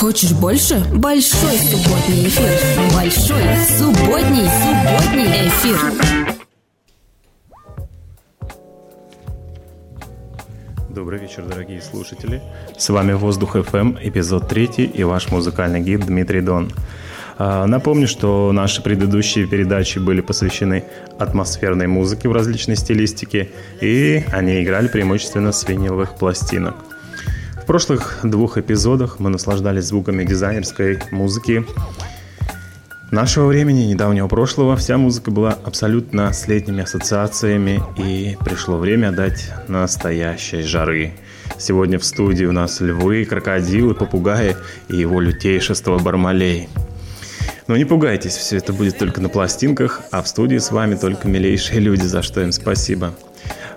Хочешь больше? Большой субботний эфир. Большой субботний, субботний эфир. Добрый вечер, дорогие слушатели. С вами Воздух FM, эпизод 3 и ваш музыкальный гид Дмитрий Дон. А, напомню, что наши предыдущие передачи были посвящены атмосферной музыке в различной стилистике, и они играли преимущественно с виниловых пластинок. В прошлых двух эпизодах мы наслаждались звуками дизайнерской музыки нашего времени, недавнего прошлого. Вся музыка была абсолютно с летними ассоциациями, и пришло время дать настоящей жары. Сегодня в студии у нас львы, крокодилы, попугаи и его лютейшество Бармалей – но не пугайтесь, все это будет только на пластинках, а в студии с вами только милейшие люди, за что им спасибо.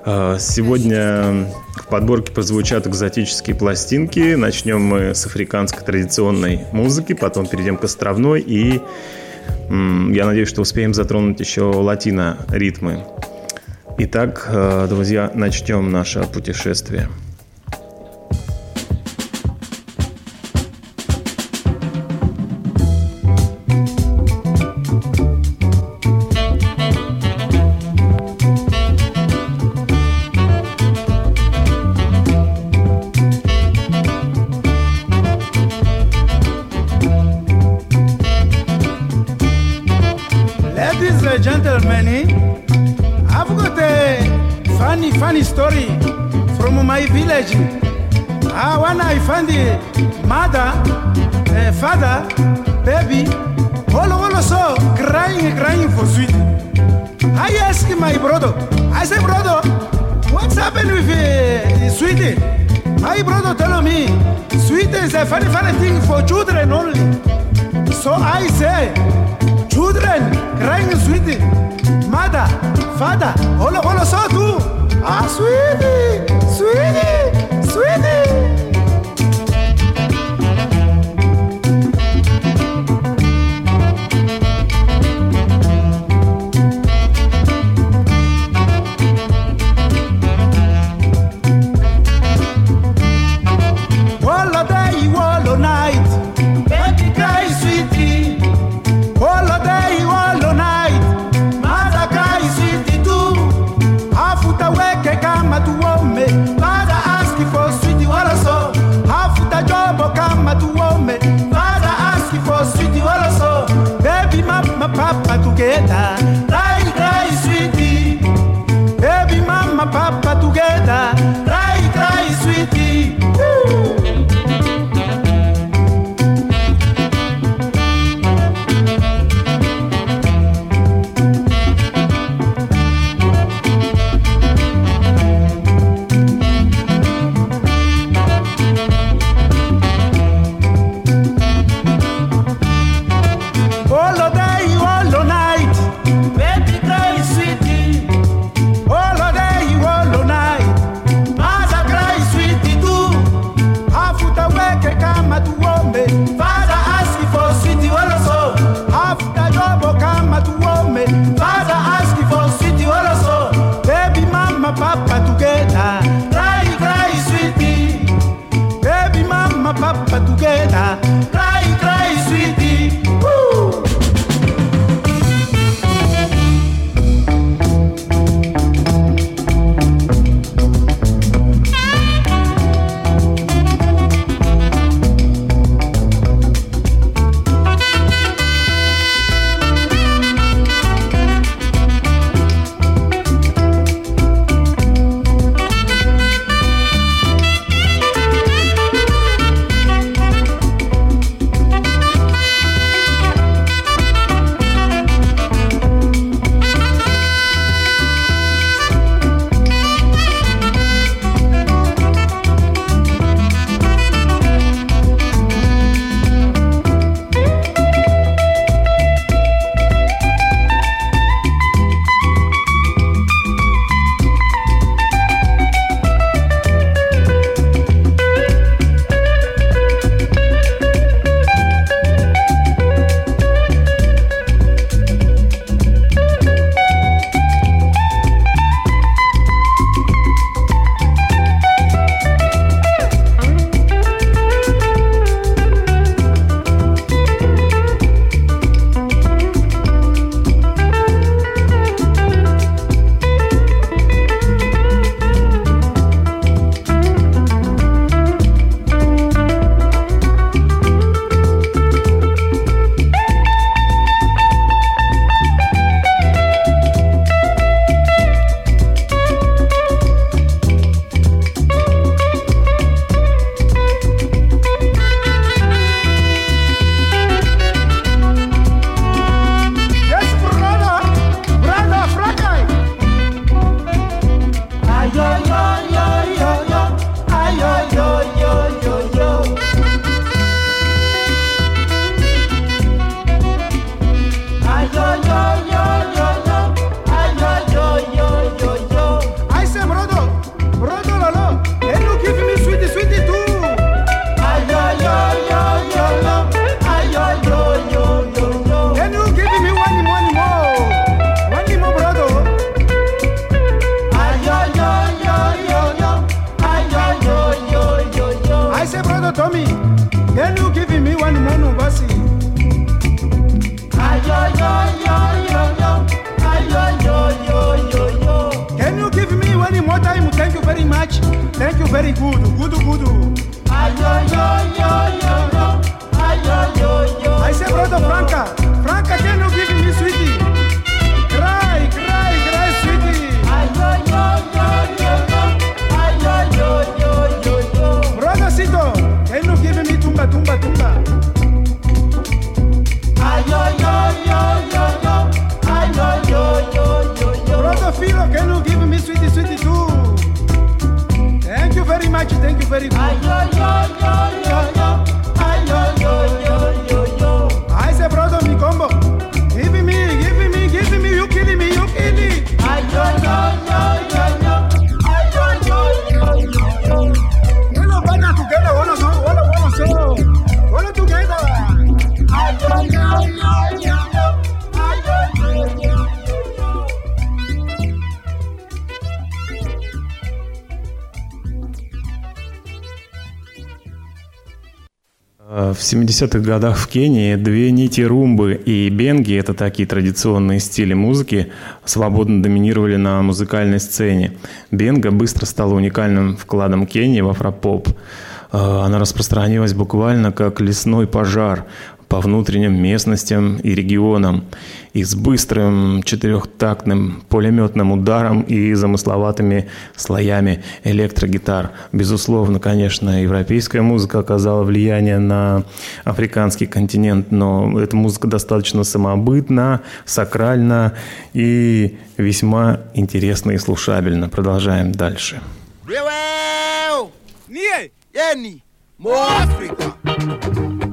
А, сегодня в подборке прозвучат экзотические пластинки. Начнем мы с африканской традиционной музыки, потом перейдем к островной и я надеюсь, что успеем затронуть еще латино-ритмы. Итак, а, друзья, начнем наше путешествие. gentlemen, I've got a funny, funny story from my village. Ah, when I find the mother, uh, father, baby, all, all so crying, crying for sweet. I ask my brother, I say, brother, what's happened with uh, sweetie? My brother tell me, sweetie is a funny, funny thing for children only. So I say, Children crying sweetie. Mother, father, all, all so too. Ah, sweetie, sweetie, sweetie. coqueta. 70-х годах в Кении две нити румбы и бенги, это такие традиционные стили музыки, свободно доминировали на музыкальной сцене. Бенга быстро стала уникальным вкладом Кении в афропоп. Э, Она распространилась буквально как лесной пожар по внутренним местностям и регионам. И с быстрым четырехтактным пулеметным ударом и замысловатыми слоями электрогитар. Безусловно, конечно, европейская музыка оказала влияние на африканский континент, но эта музыка достаточно самобытна, сакральна и весьма интересна и слушабельна. Продолжаем дальше. Africa!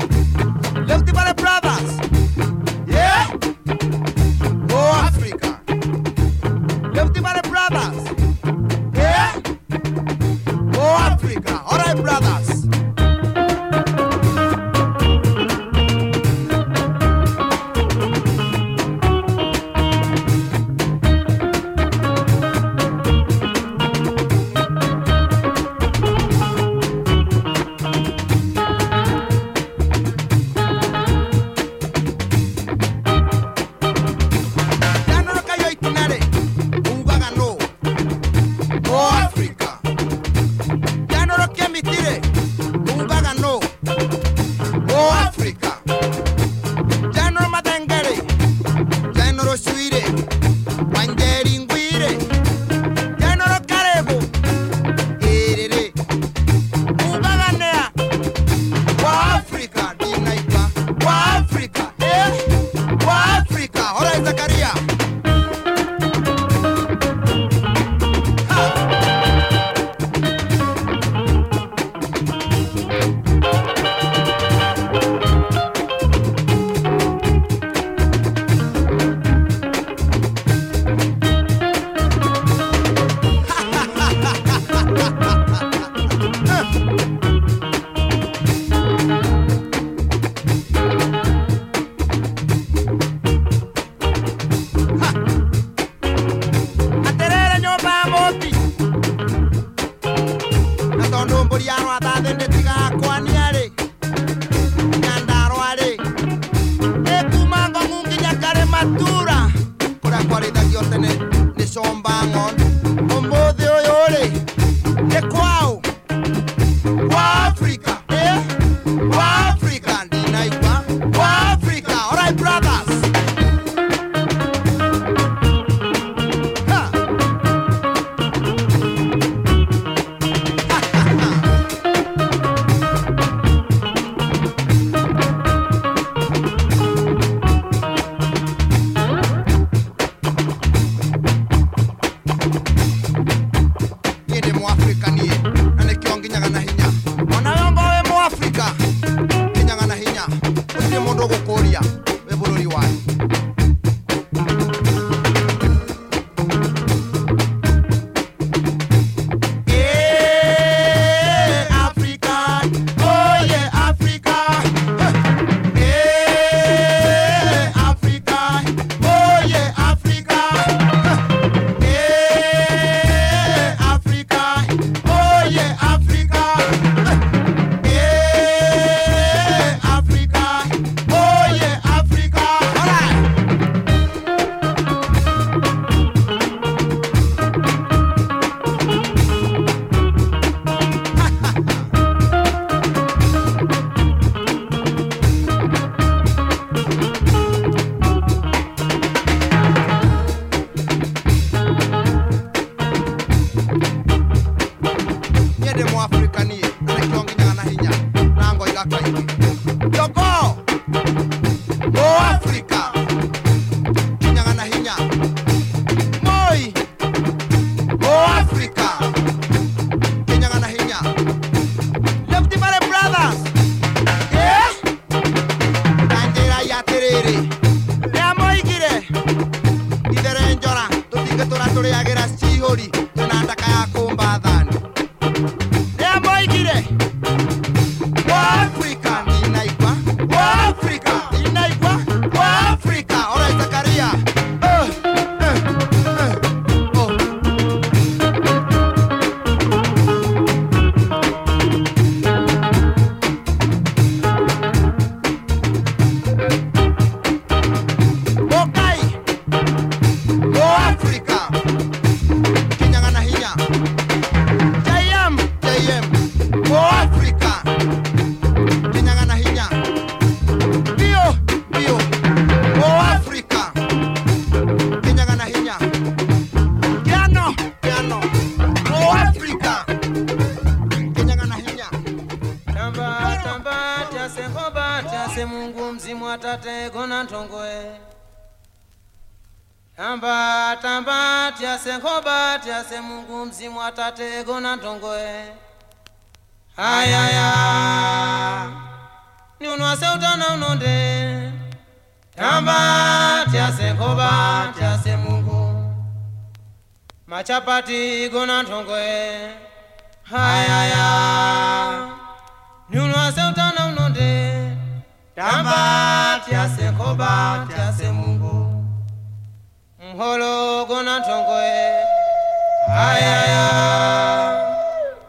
matate gona tongoe hayaya ni unwase utana unonde. Tamba tiase nkoba tiase mungu. Machapati gona tongoe hayaya ni unwase utana unonde. Tamba tiase nkoba tiase mungu. Mholo gona tongoe ayaya.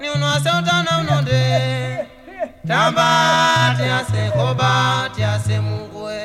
Ni unoase utana unode tamba tiase koba tiase mungue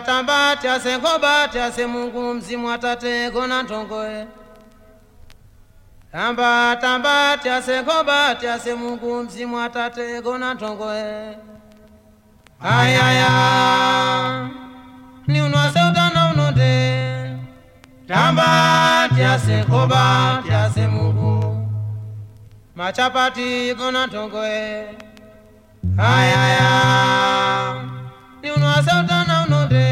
tatambatyase nkhobatyase mungu mzimu atate gona nthongoe tamba tambatyase nkhobatyase mungu mzimu atate gona nthongoe ayaya ni unwase utana unonde. Tamba tyase nkhoba tyase mungu. Machapati gona nthongoe ayaya diunu asauta naunode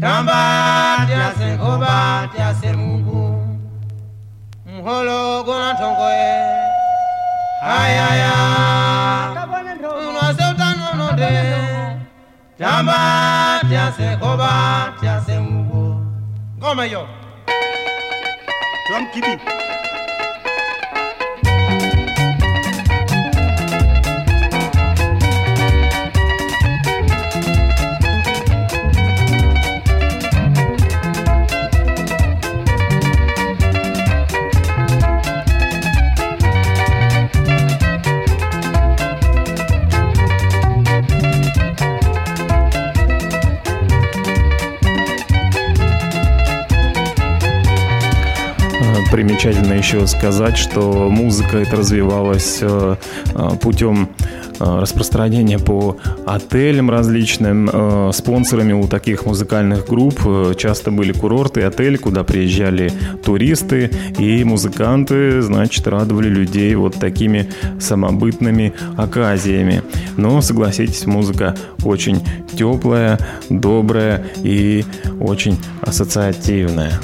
tamba tiase nkoba tiase mungu mholo gona tongoe hayaya diunu asauta naunode tamba tiase nkoba tiase mungu ngoma yo twamkibi примечательно еще сказать, что музыка это развивалась э, э, путем э, распространения по отелям различным. Спонсорами у таких музыкальных групп часто были курорты, отели, куда приезжали туристы и музыканты, значит, радовали людей вот такими самобытными оказиями. Но, согласитесь, музыка очень теплая, добрая и очень ассоциативная.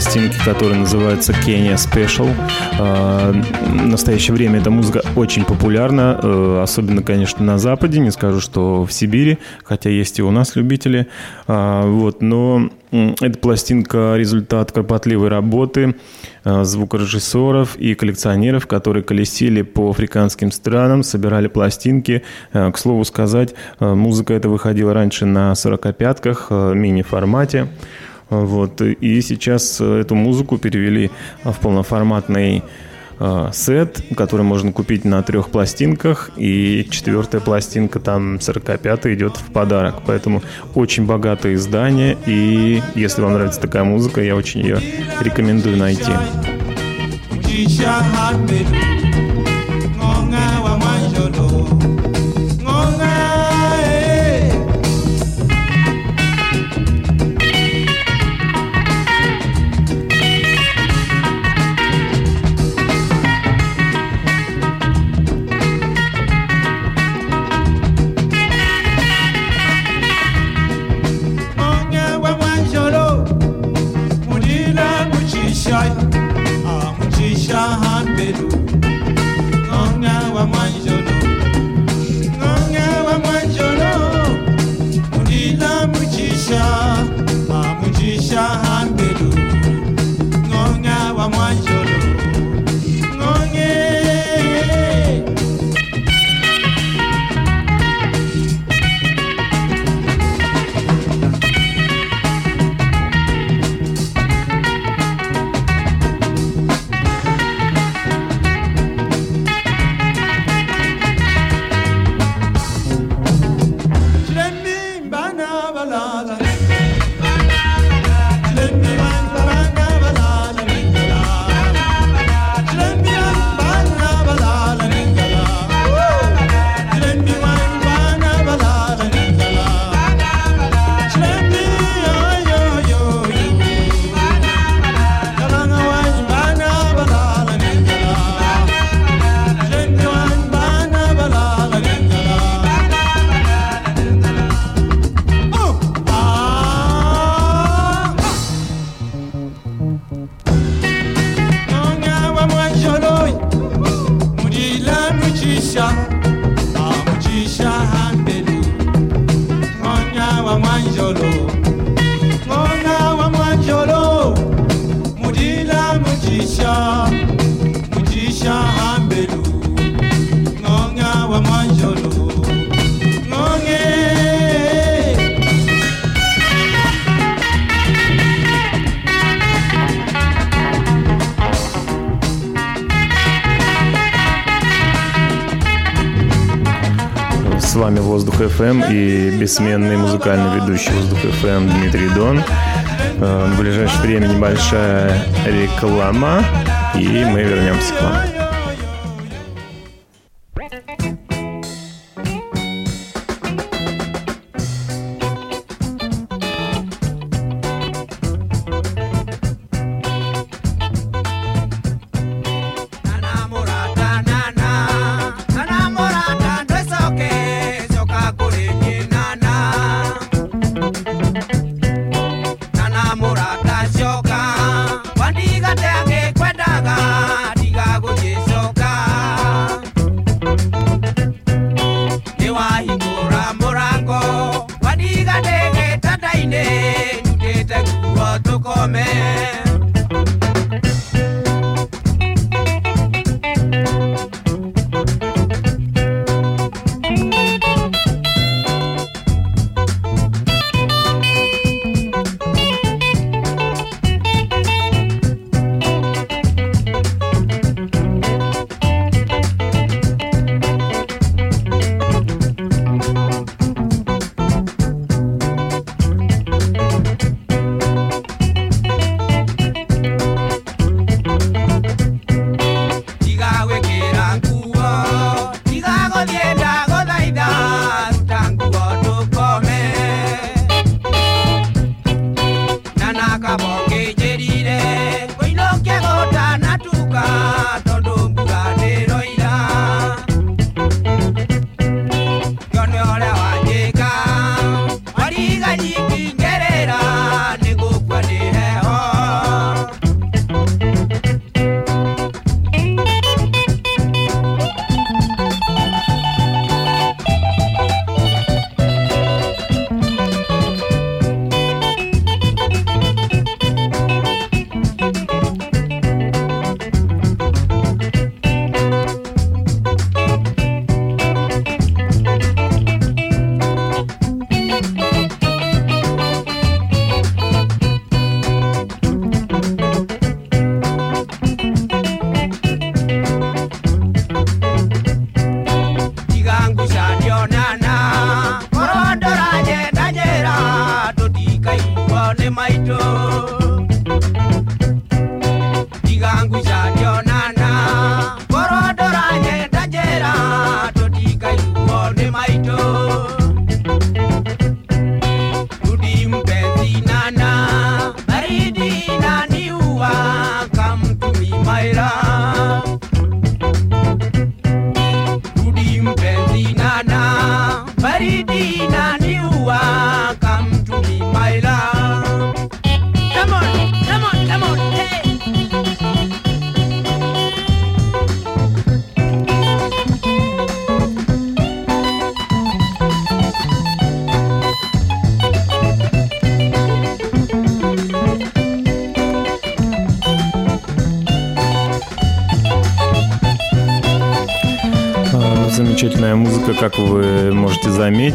Пластинки, которая называется Kenya Special. А, в настоящее время эта музыка очень популярна, э, особенно, конечно, на Западе. Не скажу, что в Сибири, хотя есть и у нас любители. А, вот, но эта пластинка – результат кропотливой работы э, звукорежиссеров и коллекционеров, которые колесили по африканским странам, собирали пластинки. Э, к слову сказать, музыка эта выходила раньше на 45-ках, мини-формате. Вот. И сейчас эту музыку перевели в полноформатный Э, сет, который можно купить на трех пластинках, и четвертая пластинка, там 45-я, идет в подарок. Поэтому очень богатое издание, и если вам нравится такая музыка, я очень ее рекомендую найти. ФМ и бессменный музыкальный ведущий Воздух ФМ Дмитрий Дон. Э, в ближайшее время небольшая реклама, и мы вернемся к вам.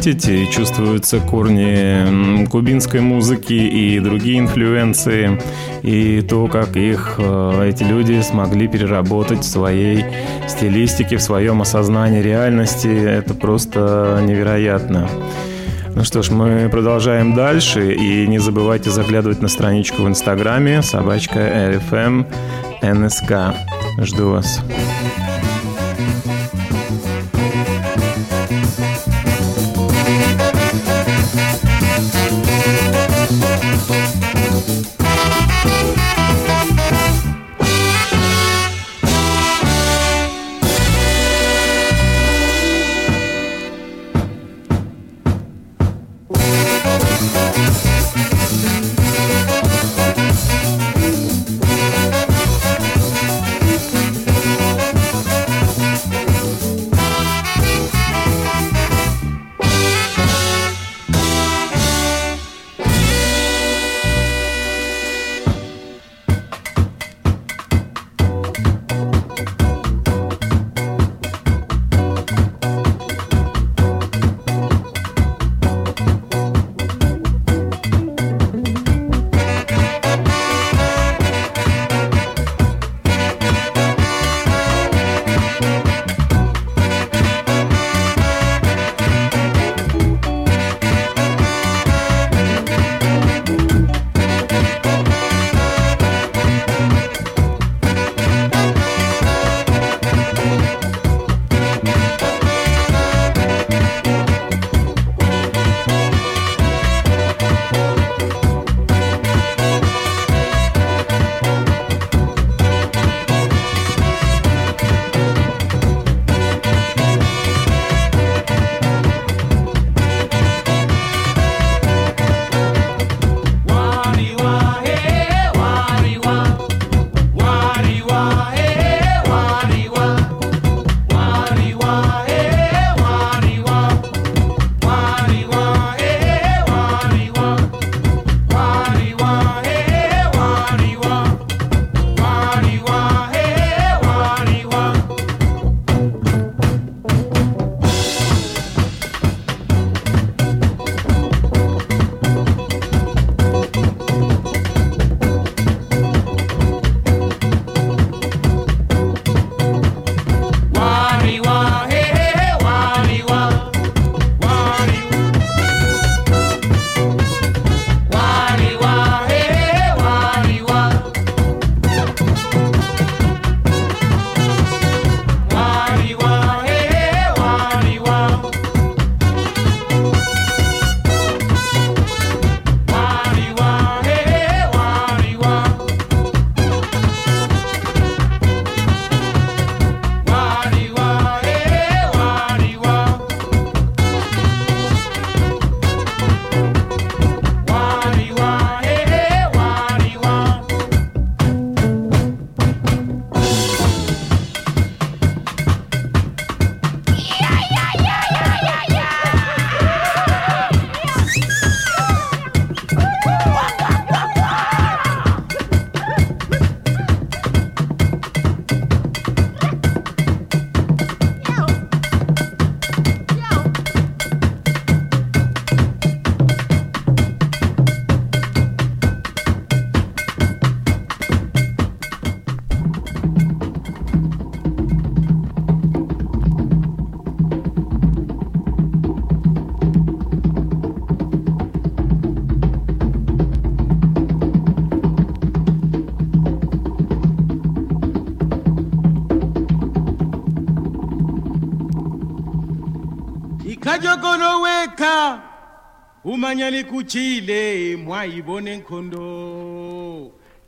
Можете заметить, и чувствуются корни кубинской музыки и другие инфлюенции, и то, как их э, эти люди смогли переработать в своей стилистике, в своем осознании реальности, это просто невероятно. Ну что ж, мы продолжаем дальше. И не забывайте заглядывать на страничку в Инстаграме собачка RFM NSK. Жду вас.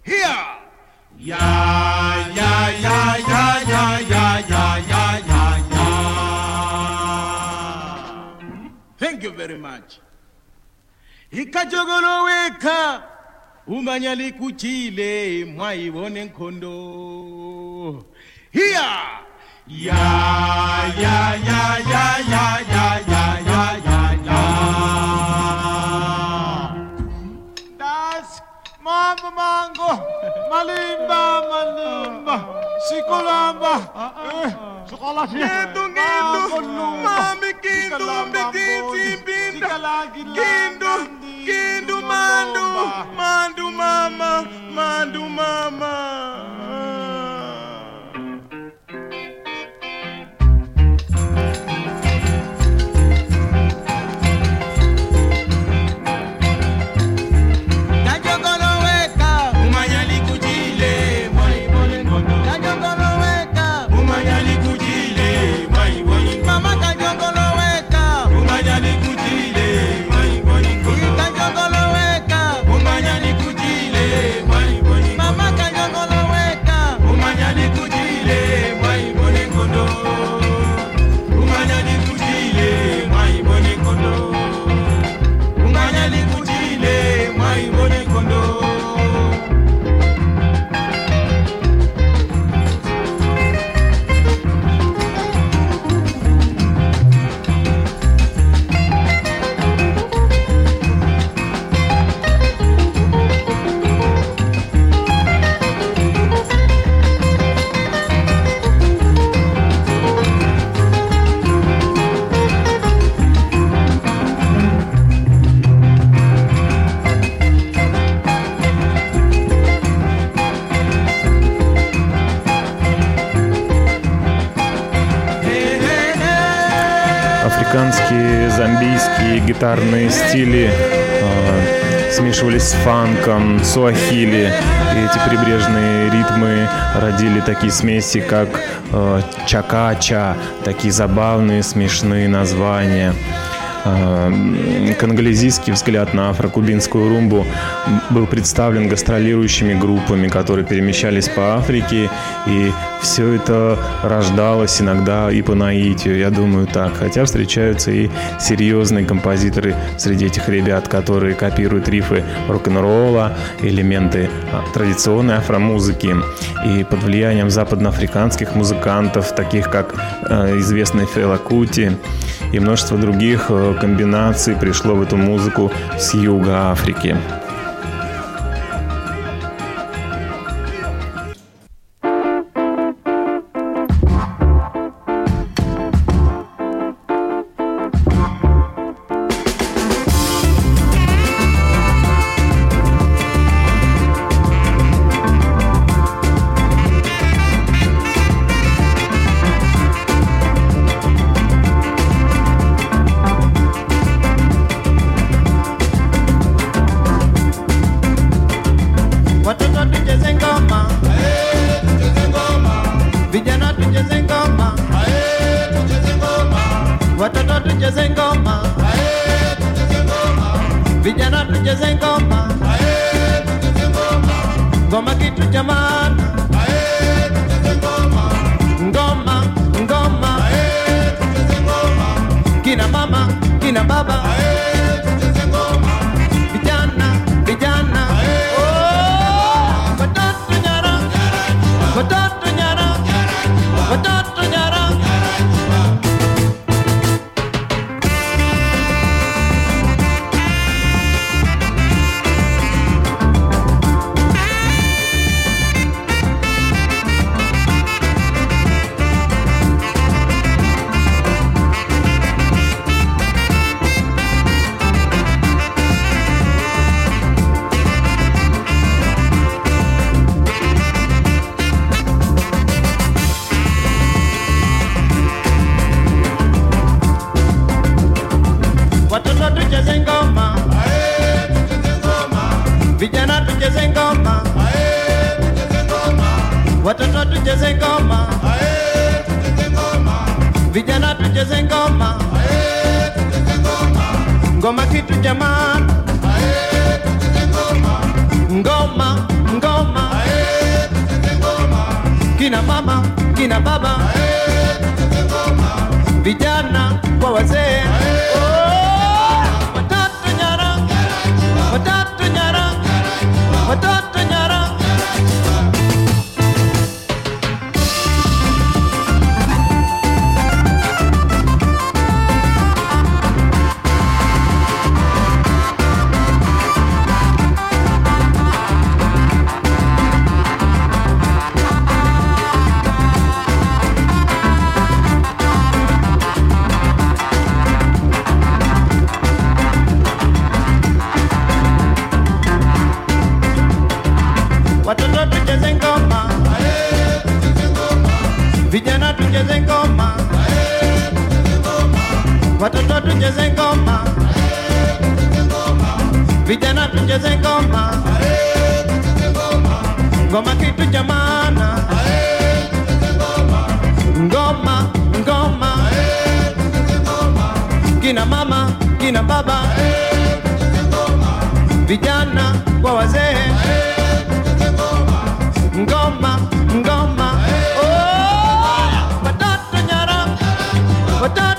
Here ya ya ya ya ya ya ya ya ya ya thank you very much ikajogolo weka umanya likuchile mwayibone nkhondo here ya ya ya ya ya ya ya ya Mama Mango Malimba Malimba Sikulamba ah, ah, eh, ah. Kindu, kindu, mami kindu, mbititi, binda. Kindu, kindu, mandu, Зомбийские гитарные стили э, смешивались с фанком, суахили. И эти прибрежные ритмы родили такие смеси, как э, чакача, такие забавные, смешные названия. Э, Конголезийский взгляд на афрокубинскую румбу был представлен гастролирующими группами, которые перемещались по Африке, и все это рождалось иногда и по наитию, я думаю так. Хотя встречаются и серьезные композиторы среди этих ребят, которые копируют рифы рок-н-ролла, элементы а, традиционной афромузыки. И под влиянием западноафриканских музыкантов, таких как э, известный Фела Кути, и множество других э, комбинаций пришло в эту музыку с юга Африки. Tucheze ngoma, vijana tucheze ngoma, ngoma kitu cha kina mama kina baba, vijana kwa wazee. Oh, watoto nyara, watoto nyara, watoto watoto tucheze ngoma, vijana tucheze ngoma, ngoma kitu cha maana, ngoma ngoma, kina mama kina baba, vijana kwa wazee, ngoma ngoma, oh, watoto nyara, watoto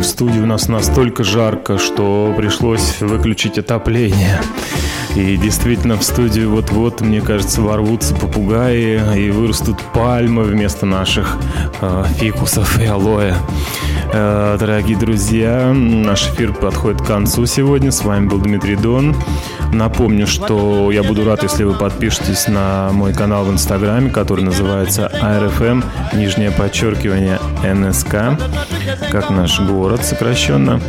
в студии у нас настолько жарко, что пришлось выключить отопление. И действительно в студию вот-вот, мне кажется, ворвутся попугаи и вырастут пальмы вместо наших э, фикусов и алоэ. Э, дорогие друзья, наш эфир подходит к концу сегодня. С вами был Дмитрий Дон. Напомню, что я буду рад, если вы подпишетесь на мой канал в Инстаграме, который называется ARFM, нижнее подчеркивание НСК, как наш город сокращенно.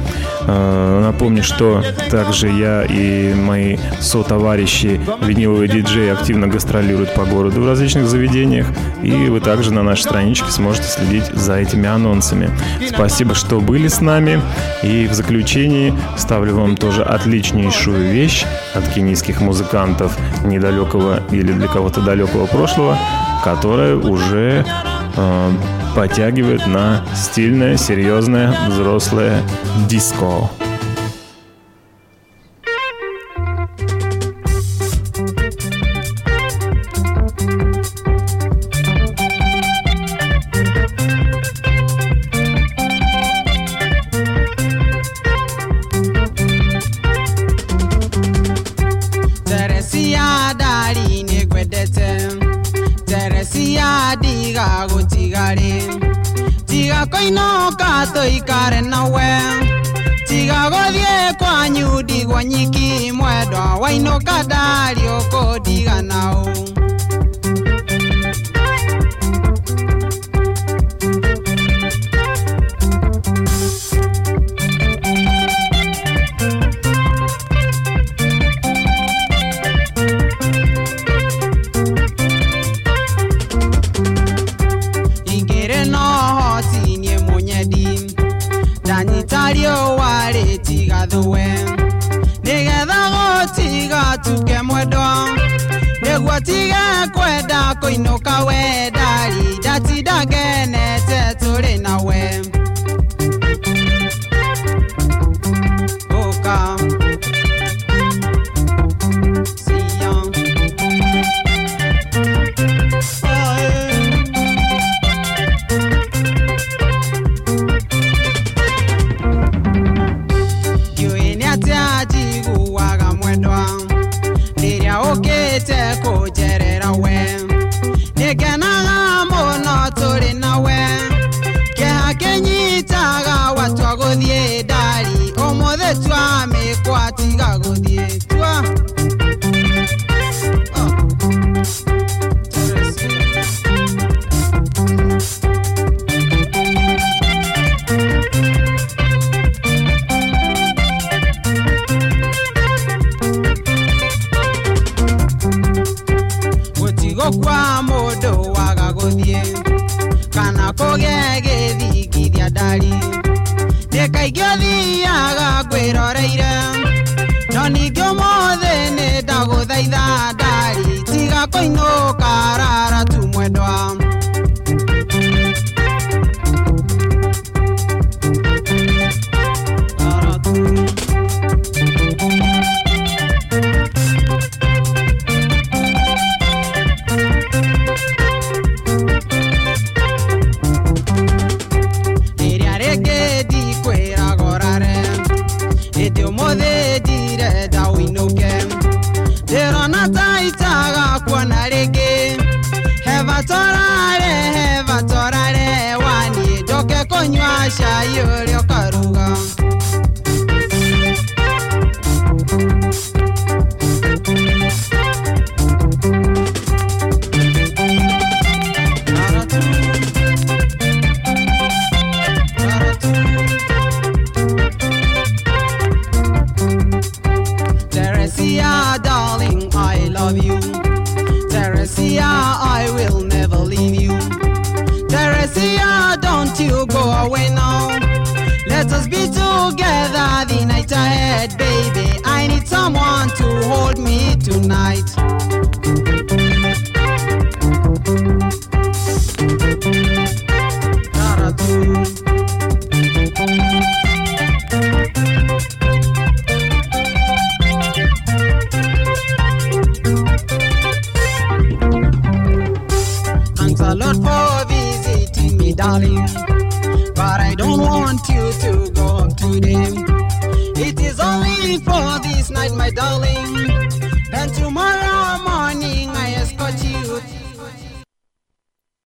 Э, Напомню, что также я и мои сотоварищи виниловые диджеи активно гастролируют по городу в различных заведениях, и вы также на нашей страничке сможете следить за этими анонсами. Спасибо, что были с нами, и в заключении ставлю вам тоже отличнейшую вещь от кенийских музыкантов недалекого или для кого-то далекого прошлого, которая уже э, подтягивает на стильное, серьезное, взрослое диско.